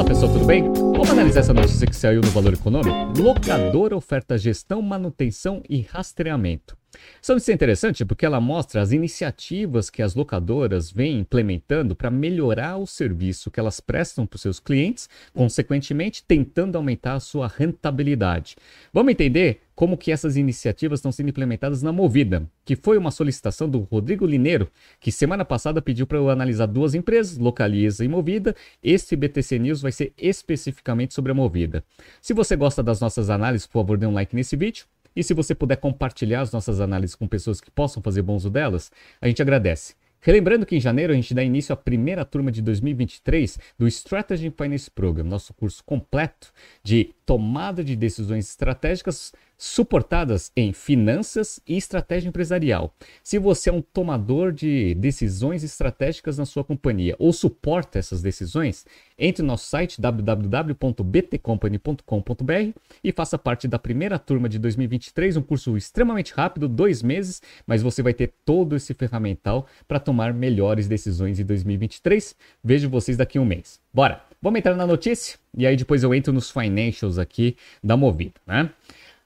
Fala pessoal, tudo bem? Vamos analisar essa notícia que saiu no Valor Econômico? Locadora oferta gestão, manutenção e rastreamento. Essa notícia é interessante porque ela mostra as iniciativas que as locadoras vêm implementando para melhorar o serviço que elas prestam para os seus clientes, consequentemente tentando aumentar a sua rentabilidade. Vamos entender como que essas iniciativas estão sendo implementadas na Movida, que foi uma solicitação do Rodrigo Lineiro, que semana passada pediu para eu analisar duas empresas, Localiza e Movida. Este BTC News vai ser especificamente sobre a Movida. Se você gosta das nossas análises, por favor, dê um like nesse vídeo. E se você puder compartilhar as nossas análises com pessoas que possam fazer bom uso delas, a gente agradece. Relembrando que em janeiro a gente dá início à primeira turma de 2023 do Strategy Finance Program, nosso curso completo de tomada de decisões estratégicas suportadas em finanças e estratégia empresarial. Se você é um tomador de decisões estratégicas na sua companhia ou suporta essas decisões, entre no nosso site www.btcompany.com.br e faça parte da primeira turma de 2023, um curso extremamente rápido, dois meses, mas você vai ter todo esse ferramental para tomar melhores decisões em 2023. Vejo vocês daqui a um mês. Bora! Vamos entrar na notícia e aí depois eu entro nos financials aqui da Movida, né?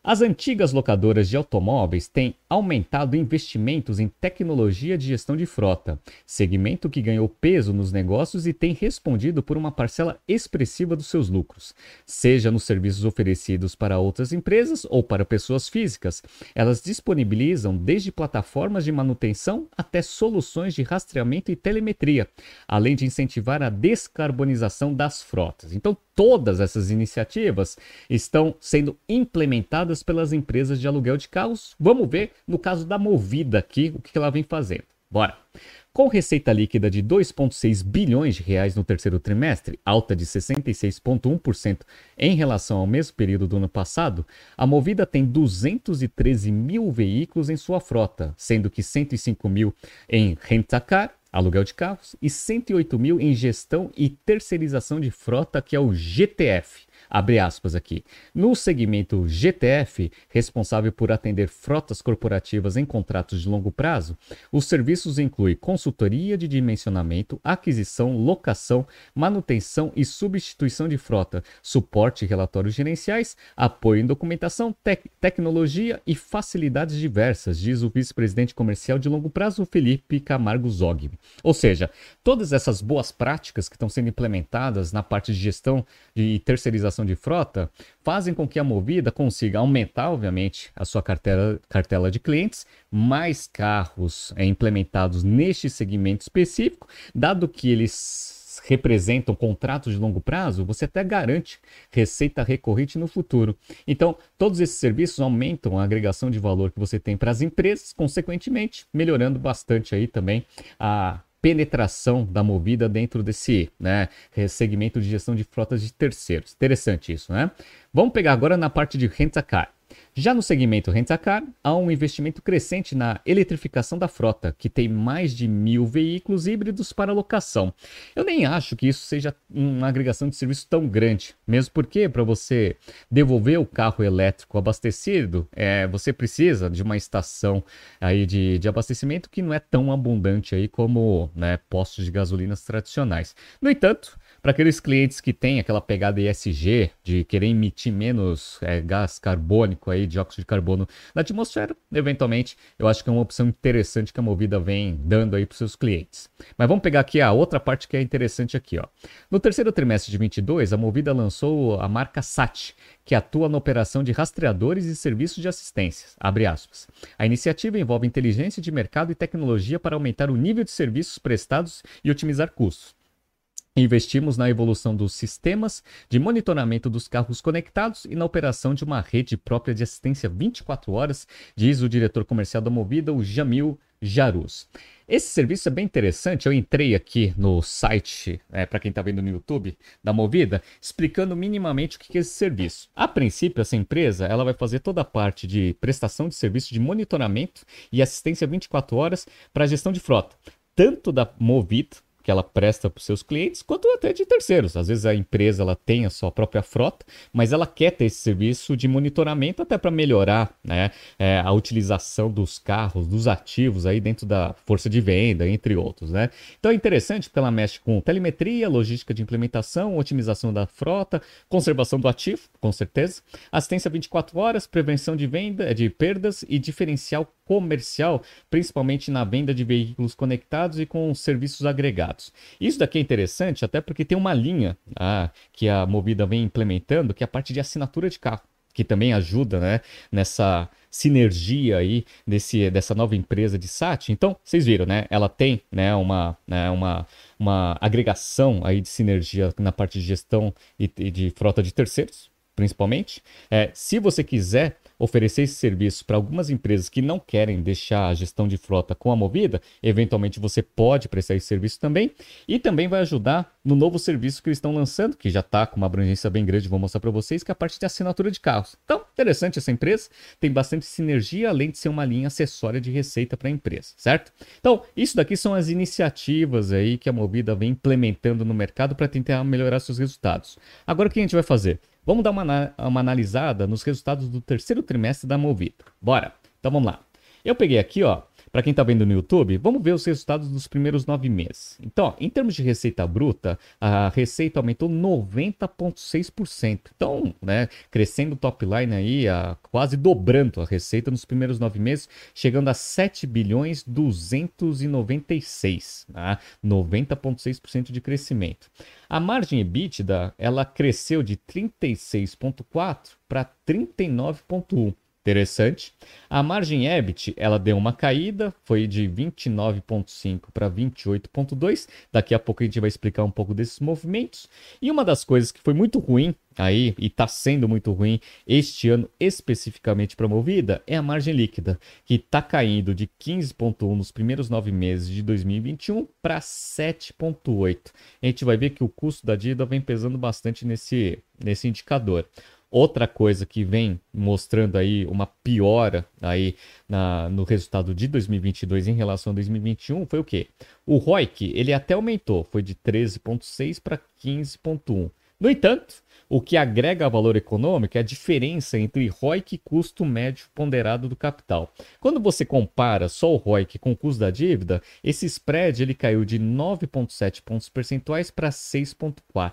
As antigas locadoras de automóveis têm aumentado investimentos em tecnologia de gestão de frota, segmento que ganhou peso nos negócios e tem respondido por uma parcela expressiva dos seus lucros, seja nos serviços oferecidos para outras empresas ou para pessoas físicas. Elas disponibilizam desde plataformas de manutenção até soluções de rastreamento e telemetria, além de incentivar a descarbonização das frotas. Então, todas essas iniciativas estão sendo implementadas pelas empresas de aluguel de carros. Vamos ver no caso da Movida aqui o que ela vem fazendo. Bora. Com receita líquida de 2,6 bilhões de reais no terceiro trimestre, alta de 66,1% em relação ao mesmo período do ano passado, a Movida tem 213 mil veículos em sua frota, sendo que 105 mil em rentacar aluguel de carros, e 108 mil em gestão e terceirização de frota, que é o GTF abre aspas aqui. No segmento GTF, responsável por atender frotas corporativas em contratos de longo prazo, os serviços incluem consultoria de dimensionamento, aquisição, locação, manutenção e substituição de frota, suporte e relatórios gerenciais, apoio em documentação, tec tecnologia e facilidades diversas, diz o vice-presidente comercial de longo prazo, Felipe Camargo Zog. Ou seja, todas essas boas práticas que estão sendo implementadas na parte de gestão e terceirização de frota fazem com que a Movida consiga aumentar, obviamente, a sua cartela, cartela de clientes, mais carros é, implementados neste segmento específico, dado que eles representam contratos de longo prazo, você até garante receita recorrente no futuro. Então, todos esses serviços aumentam a agregação de valor que você tem para as empresas, consequentemente, melhorando bastante aí também a penetração da movida dentro desse né, segmento de gestão de frotas de terceiros. Interessante isso, né? Vamos pegar agora na parte de rent-a-car. Já no segmento Rent-a-Car, há um investimento crescente na eletrificação da frota, que tem mais de mil veículos híbridos para locação. Eu nem acho que isso seja uma agregação de serviço tão grande, mesmo porque para você devolver o carro elétrico abastecido, é, você precisa de uma estação aí de, de abastecimento que não é tão abundante aí como né, postos de gasolinas tradicionais. No entanto, para aqueles clientes que têm aquela pegada ESG de querer emitir menos é, gás carbônico aí, dióxido de carbono na atmosfera, eventualmente eu acho que é uma opção interessante que a Movida vem dando aí para seus clientes. Mas vamos pegar aqui a outra parte que é interessante aqui, ó. No terceiro trimestre de 22, a Movida lançou a marca SAT, que atua na operação de rastreadores e serviços de assistência. A iniciativa envolve inteligência de mercado e tecnologia para aumentar o nível de serviços prestados e otimizar custos. Investimos na evolução dos sistemas de monitoramento dos carros conectados e na operação de uma rede própria de assistência 24 horas, diz o diretor comercial da Movida, o Jamil Jarus. Esse serviço é bem interessante. Eu entrei aqui no site, é, para quem está vendo no YouTube, da Movida, explicando minimamente o que é esse serviço. A princípio, essa empresa ela vai fazer toda a parte de prestação de serviço de monitoramento e assistência 24 horas para a gestão de frota, tanto da Movida que ela presta para os seus clientes, quanto até de terceiros. Às vezes a empresa ela tem a sua própria frota, mas ela quer ter esse serviço de monitoramento até para melhorar né, é, a utilização dos carros, dos ativos aí dentro da força de venda, entre outros. Né? Então é interessante porque ela mexe com telemetria, logística de implementação, otimização da frota, conservação do ativo, com certeza, assistência 24 horas, prevenção de venda, de perdas e diferencial comercial, principalmente na venda de veículos conectados e com serviços agregados. Isso daqui é interessante até porque tem uma linha ah, que a Movida vem implementando, que é a parte de assinatura de carro, que também ajuda né, nessa sinergia aí desse, dessa nova empresa de SAT. Então, vocês viram, né? Ela tem né, uma, né, uma, uma agregação aí de sinergia na parte de gestão e, e de frota de terceiros, principalmente. É, se você quiser oferecer esse serviço para algumas empresas que não querem deixar a gestão de frota com a Movida, eventualmente você pode prestar esse serviço também. E também vai ajudar no novo serviço que eles estão lançando, que já está com uma abrangência bem grande, vou mostrar para vocês, que é a parte de assinatura de carros. Então, interessante essa empresa, tem bastante sinergia, além de ser uma linha acessória de receita para a empresa, certo? Então, isso daqui são as iniciativas aí que a Movida vem implementando no mercado para tentar melhorar seus resultados. Agora, o que a gente vai fazer? Vamos dar uma, uma analisada nos resultados do terceiro trimestre da Movida. Bora! Então vamos lá. Eu peguei aqui, ó, para quem está vendo no YouTube, vamos ver os resultados dos primeiros nove meses. Então, ó, em termos de receita bruta, a receita aumentou 90,6%. Então, né, crescendo o top line aí, a, quase dobrando a receita nos primeiros nove meses, chegando a 7 bilhões 296, tá? 90,6% de crescimento. A margem EBITDA, ela cresceu de 36,4 para 39,1. Interessante. A margem EBIT, ela deu uma caída, foi de 29.5 para 28.2. Daqui a pouco a gente vai explicar um pouco desses movimentos. E uma das coisas que foi muito ruim aí e está sendo muito ruim este ano especificamente para a Movida é a margem líquida, que está caindo de 15.1 nos primeiros nove meses de 2021 para 7.8. A gente vai ver que o custo da dívida vem pesando bastante nesse, nesse indicador. Outra coisa que vem mostrando aí uma piora aí na, no resultado de 2022 em relação a 2021 foi o quê? O ROIC, ele até aumentou, foi de 13.6 para 15.1. No entanto, o que agrega valor econômico é a diferença entre ROIC e custo médio ponderado do capital. Quando você compara só o ROIC com o custo da dívida, esse spread ele caiu de 9,7 pontos percentuais para 6,4.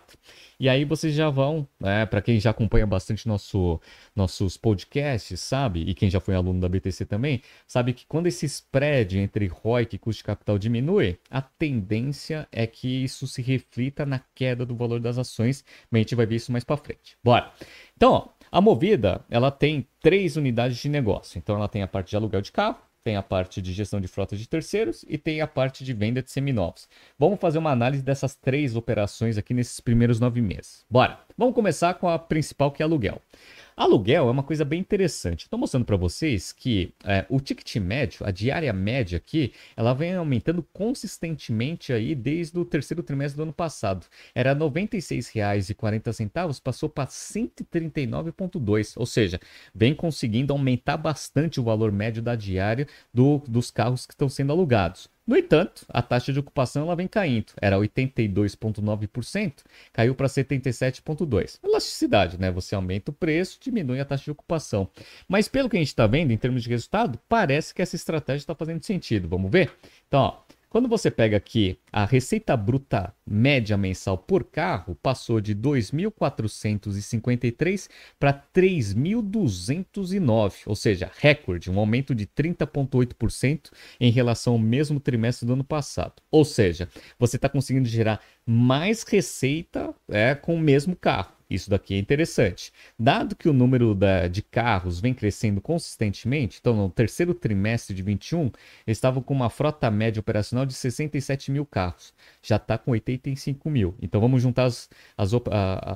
E aí vocês já vão, né, para quem já acompanha bastante nosso, nossos podcasts, sabe, e quem já foi aluno da BTC também, sabe que quando esse spread entre ROIC e custo de capital diminui, a tendência é que isso se reflita na queda do valor das ações, mas a gente vai ver isso mais para frente. Bora! Então, ó, a Movida, ela tem três unidades de negócio. Então, ela tem a parte de aluguel de carro, tem a parte de gestão de frota de terceiros e tem a parte de venda de seminovos. Vamos fazer uma análise dessas três operações aqui nesses primeiros nove meses. Bora! Vamos começar com a principal que é aluguel. Aluguel é uma coisa bem interessante. Estou mostrando para vocês que é, o ticket médio, a diária média aqui, ela vem aumentando consistentemente aí desde o terceiro trimestre do ano passado. Era R$ 96,40, passou para 139,2, ou seja, vem conseguindo aumentar bastante o valor médio da diária do, dos carros que estão sendo alugados. No entanto, a taxa de ocupação ela vem caindo. Era 82,9%, caiu para 77,2%. Elasticidade, né? Você aumenta o preço, diminui a taxa de ocupação. Mas pelo que a gente está vendo em termos de resultado, parece que essa estratégia está fazendo sentido. Vamos ver? Então, ó, quando você pega aqui a receita bruta média mensal por carro, passou de 2.453 para 3.209, ou seja, recorde, um aumento de 30,8% em relação ao mesmo trimestre do ano passado. Ou seja, você está conseguindo gerar mais receita é, com o mesmo carro. Isso daqui é interessante. Dado que o número da, de carros vem crescendo consistentemente, então no terceiro trimestre de 21, estavam com uma frota média operacional de 67 mil carros. Já está com 85 mil. Então vamos juntar as, as,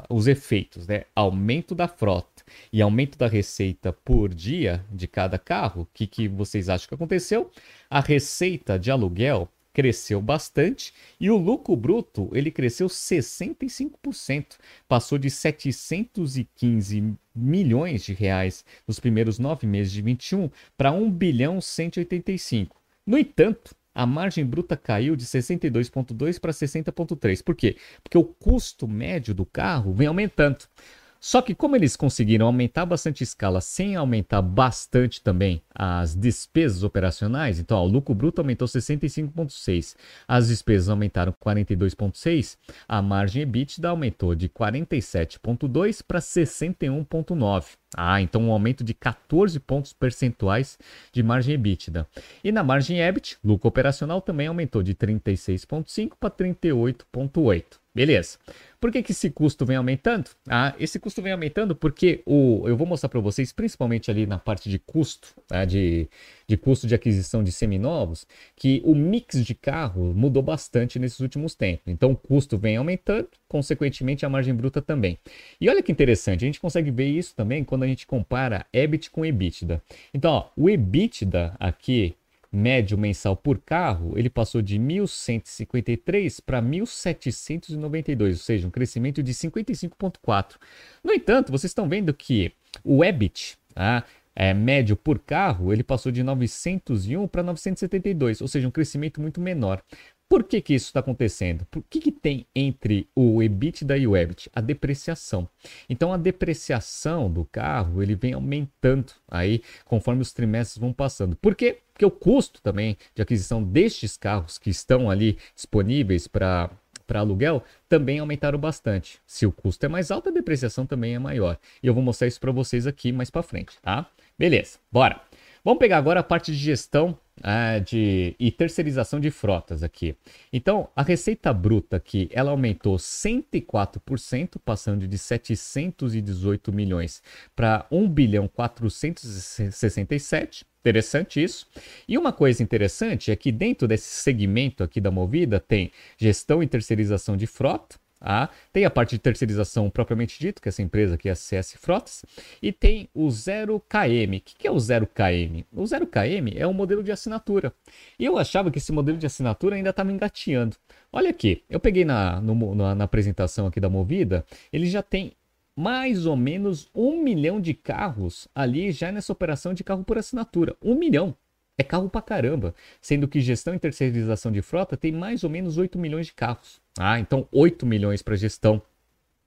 os efeitos, né? Aumento da frota e aumento da receita por dia de cada carro. O que, que vocês acham que aconteceu? A receita de aluguel cresceu bastante e o lucro bruto ele cresceu 65%, passou de 715 milhões de reais nos primeiros nove meses de 21 para 1 bilhão 185. No entanto, a margem bruta caiu de 62,2 para 60,3. Por quê? Porque o custo médio do carro vem aumentando. Só que como eles conseguiram aumentar bastante a escala sem aumentar bastante também as despesas operacionais, então ó, o lucro bruto aumentou 65,6, as despesas aumentaram 42,6, a margem EBITDA aumentou de 47,2 para 61,9. Ah, então um aumento de 14 pontos percentuais de margem EBITDA. E na margem EBIT, lucro operacional também aumentou de 36,5 para 38,8. Beleza. Por que, que esse custo vem aumentando? Ah, esse custo vem aumentando porque o, eu vou mostrar para vocês, principalmente ali na parte de custo, tá? de, de custo de aquisição de seminovos, que o mix de carro mudou bastante nesses últimos tempos. Então o custo vem aumentando, consequentemente a margem bruta também. E olha que interessante, a gente consegue ver isso também quando a gente compara EBIT com EBITDA. Então, ó, o EBITDA aqui médio mensal por carro, ele passou de 1.153 para 1.792, ou seja, um crescimento de 55,4. No entanto, vocês estão vendo que o EBIT, tá? é, médio por carro, ele passou de 901 para 972, ou seja, um crescimento muito menor. Por que, que isso está acontecendo? O que, que tem entre o EBITDA e o EBIT? A depreciação. Então, a depreciação do carro ele vem aumentando aí conforme os trimestres vão passando. Por quê? Porque o custo também de aquisição destes carros que estão ali disponíveis para para aluguel também aumentaram bastante. Se o custo é mais alto, a depreciação também é maior. E eu vou mostrar isso para vocês aqui mais para frente, tá? Beleza, bora. Vamos pegar agora a parte de gestão é, de, e terceirização de frotas aqui. Então, a receita bruta aqui, ela aumentou 104%, passando de 718 milhões para 1 bilhão 467. Interessante isso. E uma coisa interessante é que dentro desse segmento aqui da Movida tem gestão e terceirização de frota, ah, tem a parte de terceirização propriamente dito, que é essa empresa aqui é a CS Frotas, e tem o 0KM. O que é o 0KM? O 0KM é um modelo de assinatura. E eu achava que esse modelo de assinatura ainda estava engateando. Olha aqui, eu peguei na, no, na, na apresentação aqui da Movida, ele já tem mais ou menos um milhão de carros ali já nessa operação de carro por assinatura. Um milhão. É carro pra caramba. Sendo que gestão e terceirização de frota tem mais ou menos 8 milhões de carros. Ah, então 8 milhões para gestão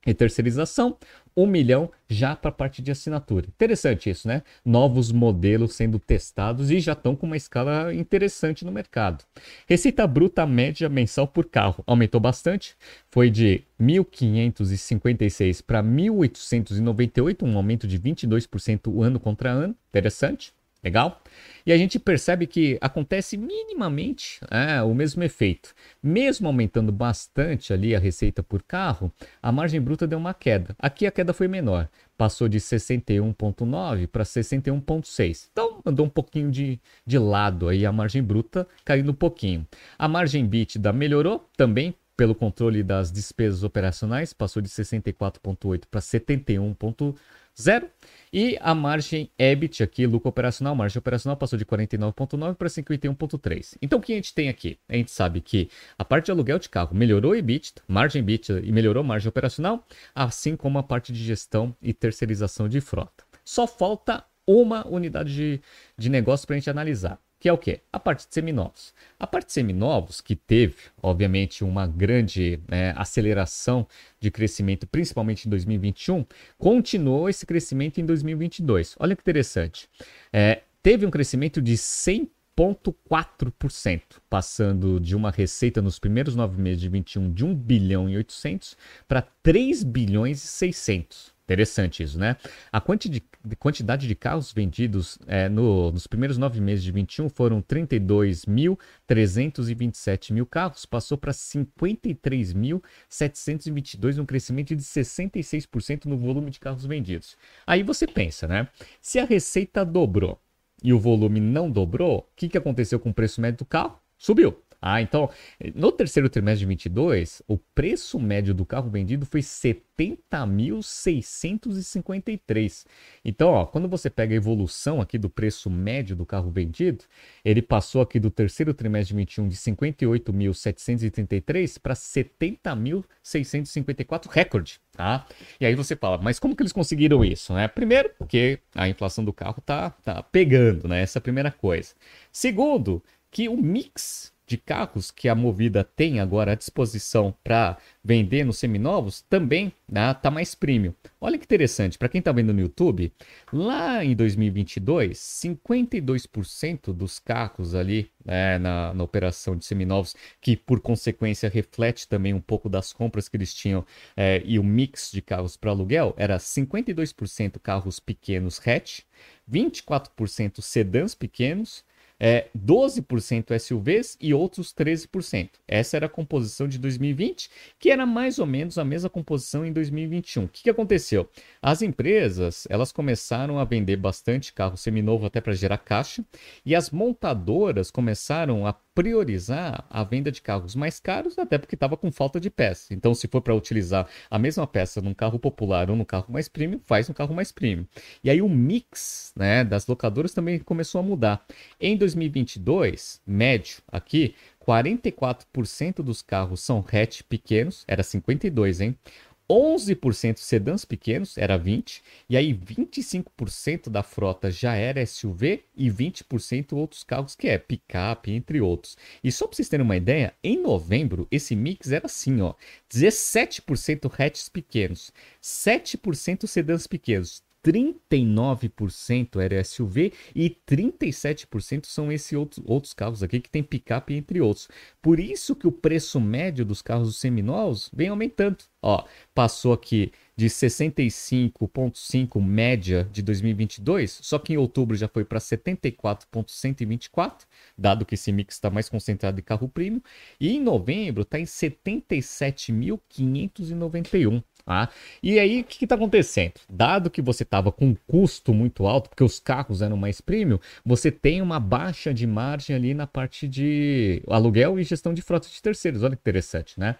e terceirização, 1 milhão já para a parte de assinatura. Interessante isso, né? Novos modelos sendo testados e já estão com uma escala interessante no mercado. Receita bruta média mensal por carro aumentou bastante, foi de 1.556 para 1.898, um aumento de 22% ano contra ano. Interessante. Legal? E a gente percebe que acontece minimamente é, o mesmo efeito. Mesmo aumentando bastante ali a receita por carro, a margem bruta deu uma queda. Aqui a queda foi menor, passou de 61,9 para 61,6. Então andou um pouquinho de, de lado aí a margem bruta, caindo um pouquinho. A margem bítida melhorou também pelo controle das despesas operacionais, passou de 64,8 para 71,0 zero. E a margem EBIT aqui, lucro operacional, margem operacional passou de 49,9 para 51,3. Então o que a gente tem aqui? A gente sabe que a parte de aluguel de carro melhorou EBIT, margem EBIT e melhorou margem operacional, assim como a parte de gestão e terceirização de frota. Só falta uma unidade de, de negócio para a gente analisar que é o que? A parte de seminovos. A parte de seminovos, que teve, obviamente, uma grande né, aceleração de crescimento, principalmente em 2021, continuou esse crescimento em 2022. Olha que interessante. É, teve um crescimento de 100,4%, passando de uma receita nos primeiros nove meses de 21 de 1 bilhão e 800 para 3 bilhões e 600. Interessante isso, né? A quanti de, quantidade de carros vendidos é, no, nos primeiros nove meses de 21 foram 32.327 mil carros, passou para 53.722, um crescimento de 66% no volume de carros vendidos. Aí você pensa, né? Se a receita dobrou e o volume não dobrou, o que, que aconteceu com o preço médio do carro? Subiu. Ah, então, no terceiro trimestre de 22, o preço médio do carro vendido foi 70.653. Então, ó, quando você pega a evolução aqui do preço médio do carro vendido, ele passou aqui do terceiro trimestre de 21 de 58.733 para 70.654, recorde, tá? E aí você fala, mas como que eles conseguiram isso, né? Primeiro, porque a inflação do carro tá, tá pegando, né? Essa é a primeira coisa. Segundo, que o mix de carros que a Movida tem agora à disposição para vender nos seminovos também né, tá mais premium. Olha que interessante, para quem está vendo no YouTube, lá em 2022, 52% dos carros ali né, na, na, operação de seminovos, que por consequência reflete também um pouco das compras que eles tinham é, e o mix de carros para aluguel, era 52% carros pequenos hatch, 24% sedãs pequenos, é, 12% SUVs e outros 13%. Essa era a composição de 2020, que era mais ou menos a mesma composição em 2021. O que, que aconteceu? As empresas elas começaram a vender bastante carro seminovo até para gerar caixa, e as montadoras começaram a priorizar a venda de carros mais caros, até porque estava com falta de peça. Então, se for para utilizar a mesma peça num carro popular ou num carro mais premium, faz um carro mais premium. E aí o mix né, das locadoras também começou a mudar. Em 2022, médio aqui, 44% dos carros são hatch pequenos, era 52, hein? 11% sedãs pequenos, era 20, e aí 25% da frota já era SUV e 20% outros carros que é picape, entre outros. E só para vocês terem uma ideia, em novembro esse mix era assim, ó, 17% hatches pequenos, 7% sedãs pequenos, 39% era SUV e 37% são esses outros, outros carros aqui que tem picape entre outros. Por isso que o preço médio dos carros seminovos vem aumentando. Ó, passou aqui de 65,5 média de 2022, só que em outubro já foi para 74,124, dado que esse mix está mais concentrado em carro premium, e em novembro está em 77.591. Tá? E aí, o que está acontecendo? Dado que você estava com um custo muito alto, porque os carros eram mais premium, você tem uma baixa de margem ali na parte de aluguel e gestão de frota de terceiros. Olha que interessante, né?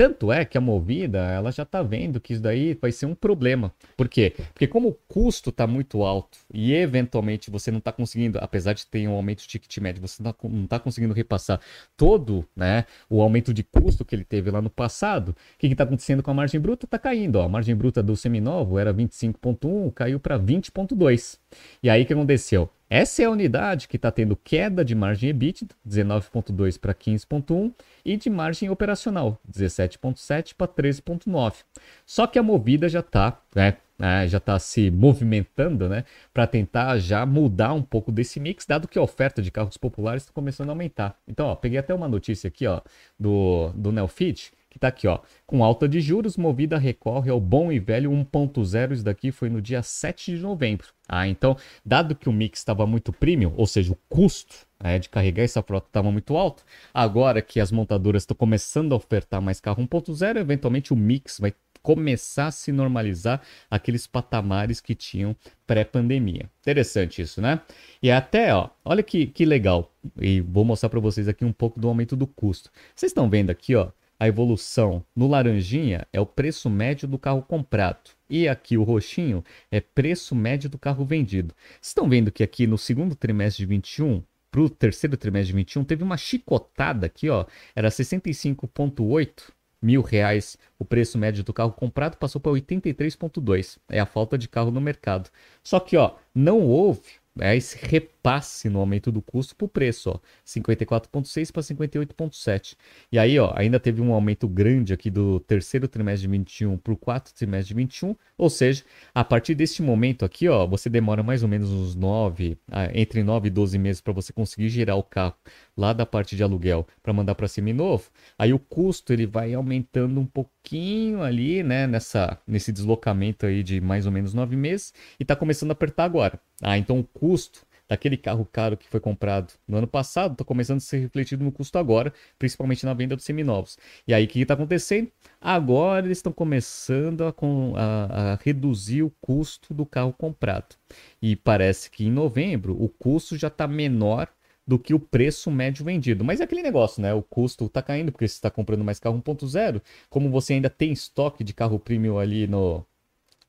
Tanto é que a Movida, ela já está vendo que isso daí vai ser um problema. Por quê? Porque como o custo está muito alto e eventualmente você não está conseguindo, apesar de ter um aumento de ticket médio, você não está conseguindo repassar todo né, o aumento de custo que ele teve lá no passado, o que está acontecendo com a margem bruta? Está caindo. Ó. A margem bruta do seminovo era 25,1, caiu para 20,2. E aí o que aconteceu? Essa é a unidade que está tendo queda de margem EBITDA, 19,2 para 15,1, e de margem operacional, 17,7 para 13,9. Só que a movida já está né, né, já está se movimentando né, para tentar já mudar um pouco desse mix, dado que a oferta de carros populares está começando a aumentar. Então, ó, peguei até uma notícia aqui ó, do, do Nelfit, que está aqui, ó. Com alta de juros, Movida recorre ao bom e velho 1.0. Isso daqui foi no dia 7 de novembro. Ah, então, dado que o mix estava muito premium, ou seja, o custo né, de carregar essa frota estava muito alto, agora que as montadoras estão começando a ofertar mais carro 1.0, eventualmente o mix vai começar a se normalizar aqueles patamares que tinham pré-pandemia. Interessante isso, né? E até, ó, olha que, que legal. E vou mostrar para vocês aqui um pouco do aumento do custo. Vocês estão vendo aqui, ó, a evolução no laranjinha é o preço médio do carro comprado. E aqui o roxinho é preço médio do carro vendido. Estão vendo que aqui no segundo trimestre de 21, para o terceiro trimestre de 21, teve uma chicotada aqui, ó. Era 65,8 mil reais o preço médio do carro comprado, passou para 83,2. É a falta de carro no mercado. Só que, ó, não houve é esse repasse no aumento do custo para o preço, ó, 54,6 para 58,7. E aí, ó, ainda teve um aumento grande aqui do terceiro trimestre de 21 para o quarto trimestre de 21, ou seja, a partir deste momento aqui, ó, você demora mais ou menos uns 9, ah, entre 9 e 12 meses para você conseguir girar o carro lá da parte de aluguel para mandar para seminovo. Aí o custo ele vai aumentando um pouquinho ali, né, nessa nesse deslocamento aí de mais ou menos 9 meses e está começando a apertar agora. Ah, então o custo daquele carro caro que foi comprado no ano passado está começando a ser refletido no custo agora, principalmente na venda dos seminovos. E aí o que está acontecendo? Agora eles estão começando a, a, a, reduzir o custo do carro comprado. E parece que em novembro o custo já está menor do que o preço médio vendido. Mas é aquele negócio, né? O custo está caindo porque você está comprando mais carro 1.0. Como você ainda tem estoque de carro premium ali no,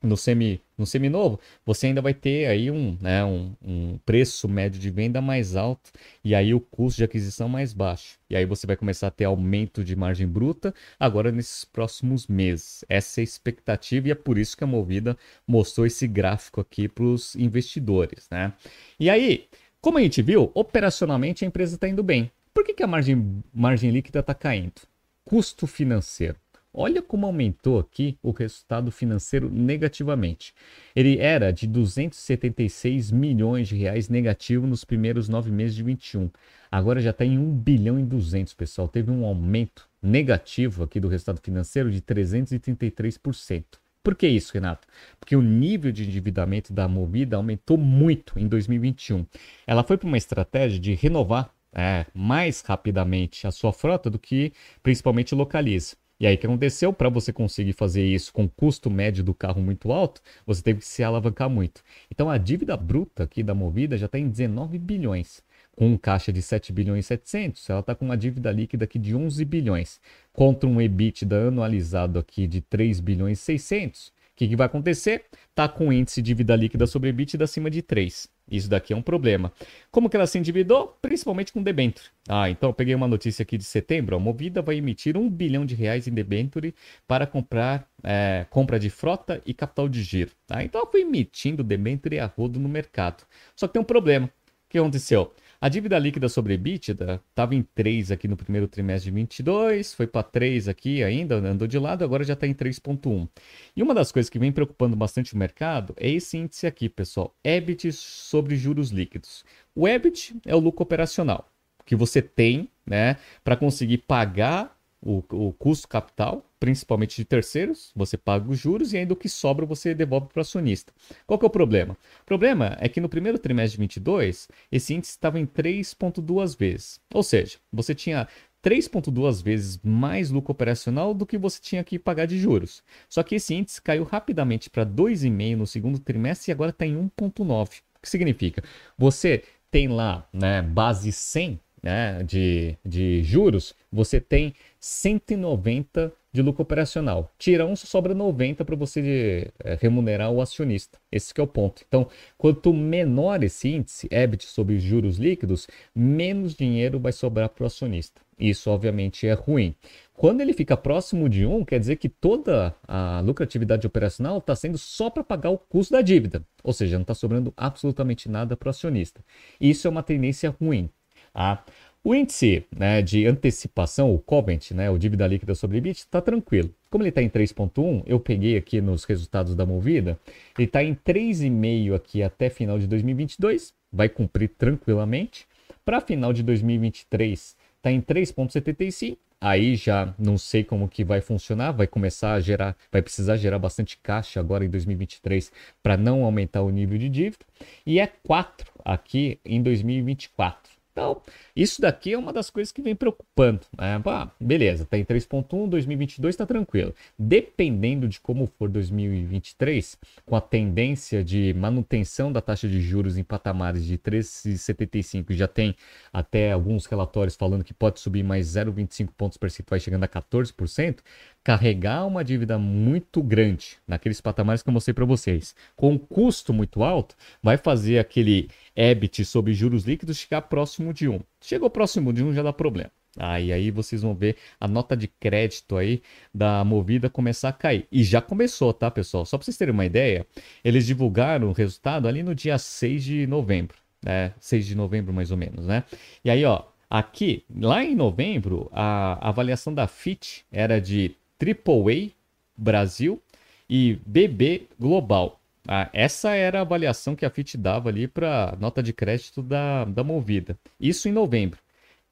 no semi no seminovo, você ainda vai ter aí um, né, um, um, preço médio de venda mais alto e aí o custo de aquisição mais baixo. E aí você vai começar a ter aumento de margem bruta agora nesses próximos meses. Essa é a expectativa e é por isso que a Movida mostrou esse gráfico aqui para os investidores, né? E aí, como a gente viu, operacionalmente a empresa está indo bem. Por que, que a margem, margem líquida está caindo? Custo financeiro. Olha como aumentou aqui o resultado financeiro negativamente. Ele era de 276 milhões de reais negativo nos primeiros nove meses de 21. Agora já está em 1 bilhão e 200, pessoal. Teve um aumento negativo aqui do resultado financeiro de 333%. Por que isso, Renato? Porque o nível de endividamento da Movida aumentou muito em 2021. Ela foi para uma estratégia de renovar é, mais rapidamente a sua frota do que principalmente localiza. E aí o que aconteceu? Para você conseguir fazer isso com custo médio do carro muito alto, você teve que se alavancar muito. Então a dívida bruta aqui da Movida já está em 19 bilhões. Com um caixa de 7 bilhões e 700, ela está com uma dívida líquida aqui de 11 bilhões, contra um EBITDA anualizado aqui de 3 bilhões e 600. O que, que vai acontecer? Está com índice de dívida líquida sobre EBITDA acima de 3. Isso daqui é um problema. Como que ela se endividou? Principalmente com debênture. Ah, então eu peguei uma notícia aqui de setembro. A Movida vai emitir um bilhão de reais em debênture para comprar é, compra de frota e capital de giro. Ah, então ela foi emitindo debênture a rodo no mercado. Só que tem um problema. O que aconteceu? A dívida líquida sobre EBITDA estava em 3 aqui no primeiro trimestre de 22, foi para 3 aqui ainda, andou de lado, agora já está em 3,1. E uma das coisas que vem preocupando bastante o mercado é esse índice aqui, pessoal, EBIT sobre juros líquidos. O EBIT é o lucro operacional que você tem né, para conseguir pagar o, o custo capital, principalmente de terceiros, você paga os juros e ainda o que sobra você devolve para o acionista. Qual que é o problema? O problema é que no primeiro trimestre de 22, esse índice estava em 3,2 vezes. Ou seja, você tinha 3,2 vezes mais lucro operacional do que você tinha que pagar de juros. Só que esse índice caiu rapidamente para 2,5 no segundo trimestre e agora está em 1,9. O que significa? Você tem lá né, base 100 né, de, de juros, você tem 190 de lucro operacional. Tira um, sobra 90 para você é, remunerar o acionista. Esse é o ponto. Então, quanto menor esse índice, EBIT sobre juros líquidos, menos dinheiro vai sobrar para o acionista. Isso, obviamente, é ruim. Quando ele fica próximo de 1, quer dizer que toda a lucratividade operacional está sendo só para pagar o custo da dívida. Ou seja, não está sobrando absolutamente nada para o acionista. Isso é uma tendência ruim. Ah, o índice né, de antecipação, o Covent, né, o dívida líquida sobre EBIT, está tranquilo. Como ele está em 3,1, eu peguei aqui nos resultados da Movida, ele está em 3,5 aqui até final de 2022, vai cumprir tranquilamente. Para final de 2023, está em 3,75. Aí já não sei como que vai funcionar, vai começar a gerar, vai precisar gerar bastante caixa agora em 2023 para não aumentar o nível de dívida. E é 4 aqui em 2024. Então, isso daqui é uma das coisas que vem preocupando. Né? Ah, beleza, está em 3.1, 2022 está tranquilo. Dependendo de como for 2023, com a tendência de manutenção da taxa de juros em patamares de 13,75, já tem até alguns relatórios falando que pode subir mais 0,25 pontos percentuais, chegando a 14%, carregar uma dívida muito grande naqueles patamares que eu mostrei para vocês, com um custo muito alto, vai fazer aquele EBIT sobre juros líquidos chegar próximo de 1. Chegou próximo de 1 já dá problema. Aí, aí vocês vão ver a nota de crédito aí da Movida começar a cair. E já começou, tá, pessoal? Só para vocês terem uma ideia, eles divulgaram o resultado ali no dia 6 de novembro, né? 6 de novembro mais ou menos, né? E aí, ó, aqui, lá em novembro, a avaliação da FIT era de AAA Brasil e BB Global. Ah, essa era a avaliação que a FIT dava ali para nota de crédito da, da Movida. Isso em novembro.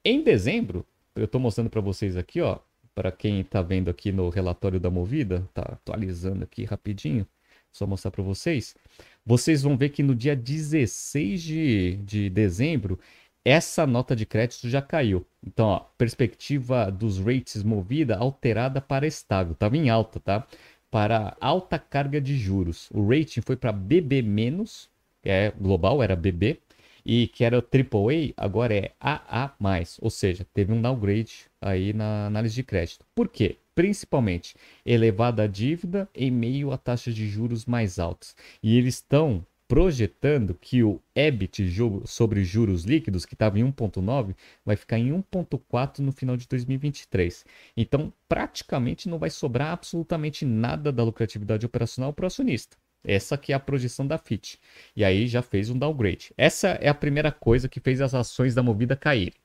Em dezembro, eu estou mostrando para vocês aqui, ó, para quem está vendo aqui no relatório da Movida, tá atualizando aqui rapidinho, só mostrar para vocês. Vocês vão ver que no dia 16 de, de dezembro, essa nota de crédito já caiu. Então, ó, perspectiva dos rates movida alterada para estável. Estava em alta, tá? Para alta carga de juros. O rating foi para BB-, que é global, era BB, e que era AAA, agora é AA+, ou seja, teve um downgrade aí na análise de crédito. Por quê? Principalmente elevada dívida em meio a taxas de juros mais altas. E eles estão projetando que o EBIT sobre juros líquidos, que estava em 1,9, vai ficar em 1,4 no final de 2023. Então, praticamente não vai sobrar absolutamente nada da lucratividade operacional para o acionista. Essa que é a projeção da FIT. E aí já fez um downgrade. Essa é a primeira coisa que fez as ações da Movida caírem.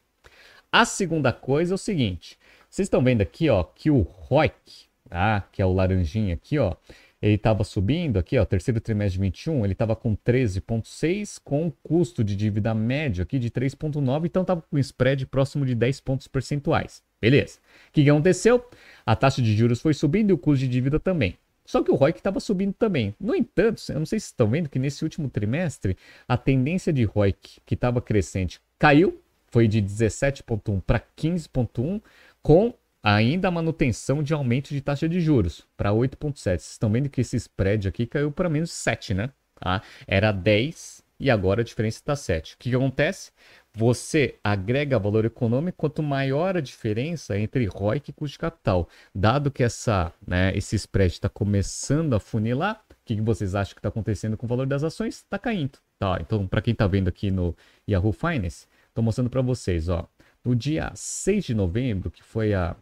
A segunda coisa é o seguinte, vocês estão vendo aqui, ó, que o ROIC, tá? que é o laranjinha aqui, ó, ele estava subindo aqui, ó, terceiro trimestre de 21, ele estava com 13,6, com custo de dívida médio aqui de 3,9, então estava com spread próximo de 10 pontos percentuais. Beleza. O que, que aconteceu? A taxa de juros foi subindo e o custo de dívida também. Só que o ROIC estava subindo também. No entanto, eu não sei se estão vendo que nesse último trimestre a tendência de ROIC, que estava crescente, caiu, foi de 17,1 para 15,1, com ainda a manutenção de aumento de taxa de juros para 8,7. Vocês estão vendo que esse spread aqui caiu para menos 7, né? Tá? Era 10 e agora a diferença está 7. O que, que acontece? Você agrega valor econômico quanto maior a diferença entre ROIC e custo de capital. Dado que essa, né, esse spread está começando a funilar, o que, que vocês acham que está acontecendo com o valor das ações? Está caindo. Tá, então, para quem está vendo aqui no Yahoo Finance, estou mostrando para vocês. Ó, no dia 6 de novembro, que foi a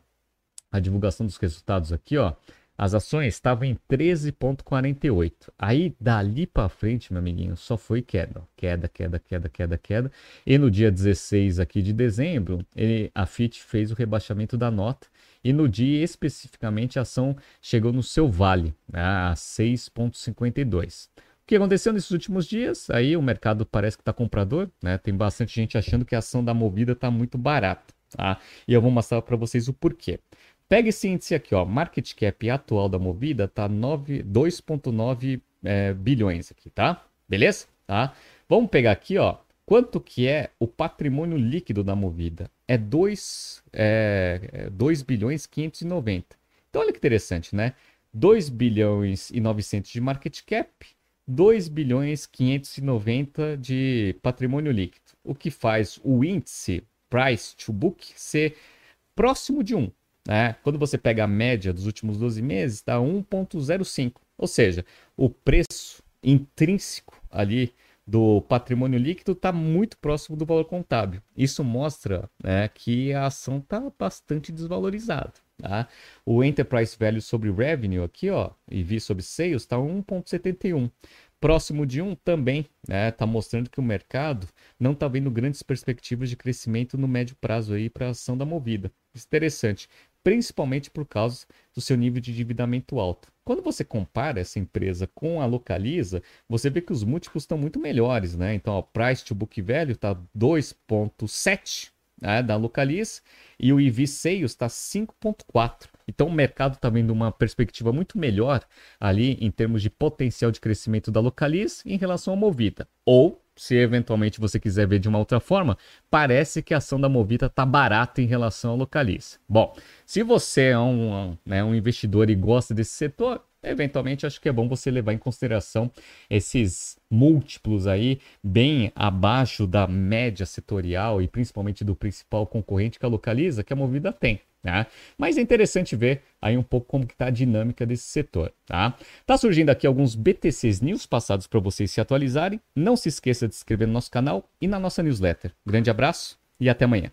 a divulgação dos resultados aqui, ó, as ações estavam em 13,48. Aí dali para frente, meu amiguinho, só foi queda, queda, queda, queda, queda, queda. E no dia 16 aqui de dezembro, ele, a FIT fez o rebaixamento da nota e no dia especificamente a ação chegou no seu vale, né, a 6,52. O que aconteceu nesses últimos dias? Aí o mercado parece que está comprador, né? Tem bastante gente achando que a ação da Movida está muito barata, tá? E eu vou mostrar para vocês o porquê. Pega esse índice aqui, ó, market cap atual da Movida tá 2.9 é, bilhões aqui, tá? Beleza? Tá? Vamos pegar aqui, ó, quanto que é o patrimônio líquido da Movida? É 2, é, 2 é bilhões 590. Então olha que interessante, né? 2 bilhões e 900 de market cap, 2 bilhões 590 de patrimônio líquido, o que faz o índice price to book ser próximo de 1. Né? Quando você pega a média dos últimos 12 meses, está 1,05. Ou seja, o preço intrínseco ali do patrimônio líquido está muito próximo do valor contábil. Isso mostra né, que a ação está bastante desvalorizada. Tá? O Enterprise Value sobre Revenue aqui, ó, e vi sobre Sales, está 1,71. Próximo de 1 também está né, mostrando que o mercado não está vendo grandes perspectivas de crescimento no médio prazo para a ação da Movida. Interessante principalmente por causa do seu nível de endividamento alto. Quando você compara essa empresa com a Localiza, você vê que os múltiplos estão muito melhores, né? Então, o price to book value está 2.7 né, da Localiza e o EV sales está 5.4. Então o mercado está vendo uma perspectiva muito melhor ali em termos de potencial de crescimento da Localiza em relação à Movida. Ou se eventualmente você quiser ver de uma outra forma, parece que a ação da Movida está barata em relação ao Localiza. Bom, se você é um, né, um investidor e gosta desse setor, eventualmente acho que é bom você levar em consideração esses múltiplos aí bem abaixo da média setorial e principalmente do principal concorrente que a Localiza, que a Movida tem. Né? Mas é interessante ver aí um pouco como está a dinâmica desse setor. Tá? tá surgindo aqui alguns BTCs News passados para vocês se atualizarem. Não se esqueça de se inscrever no nosso canal e na nossa newsletter. Grande abraço e até amanhã.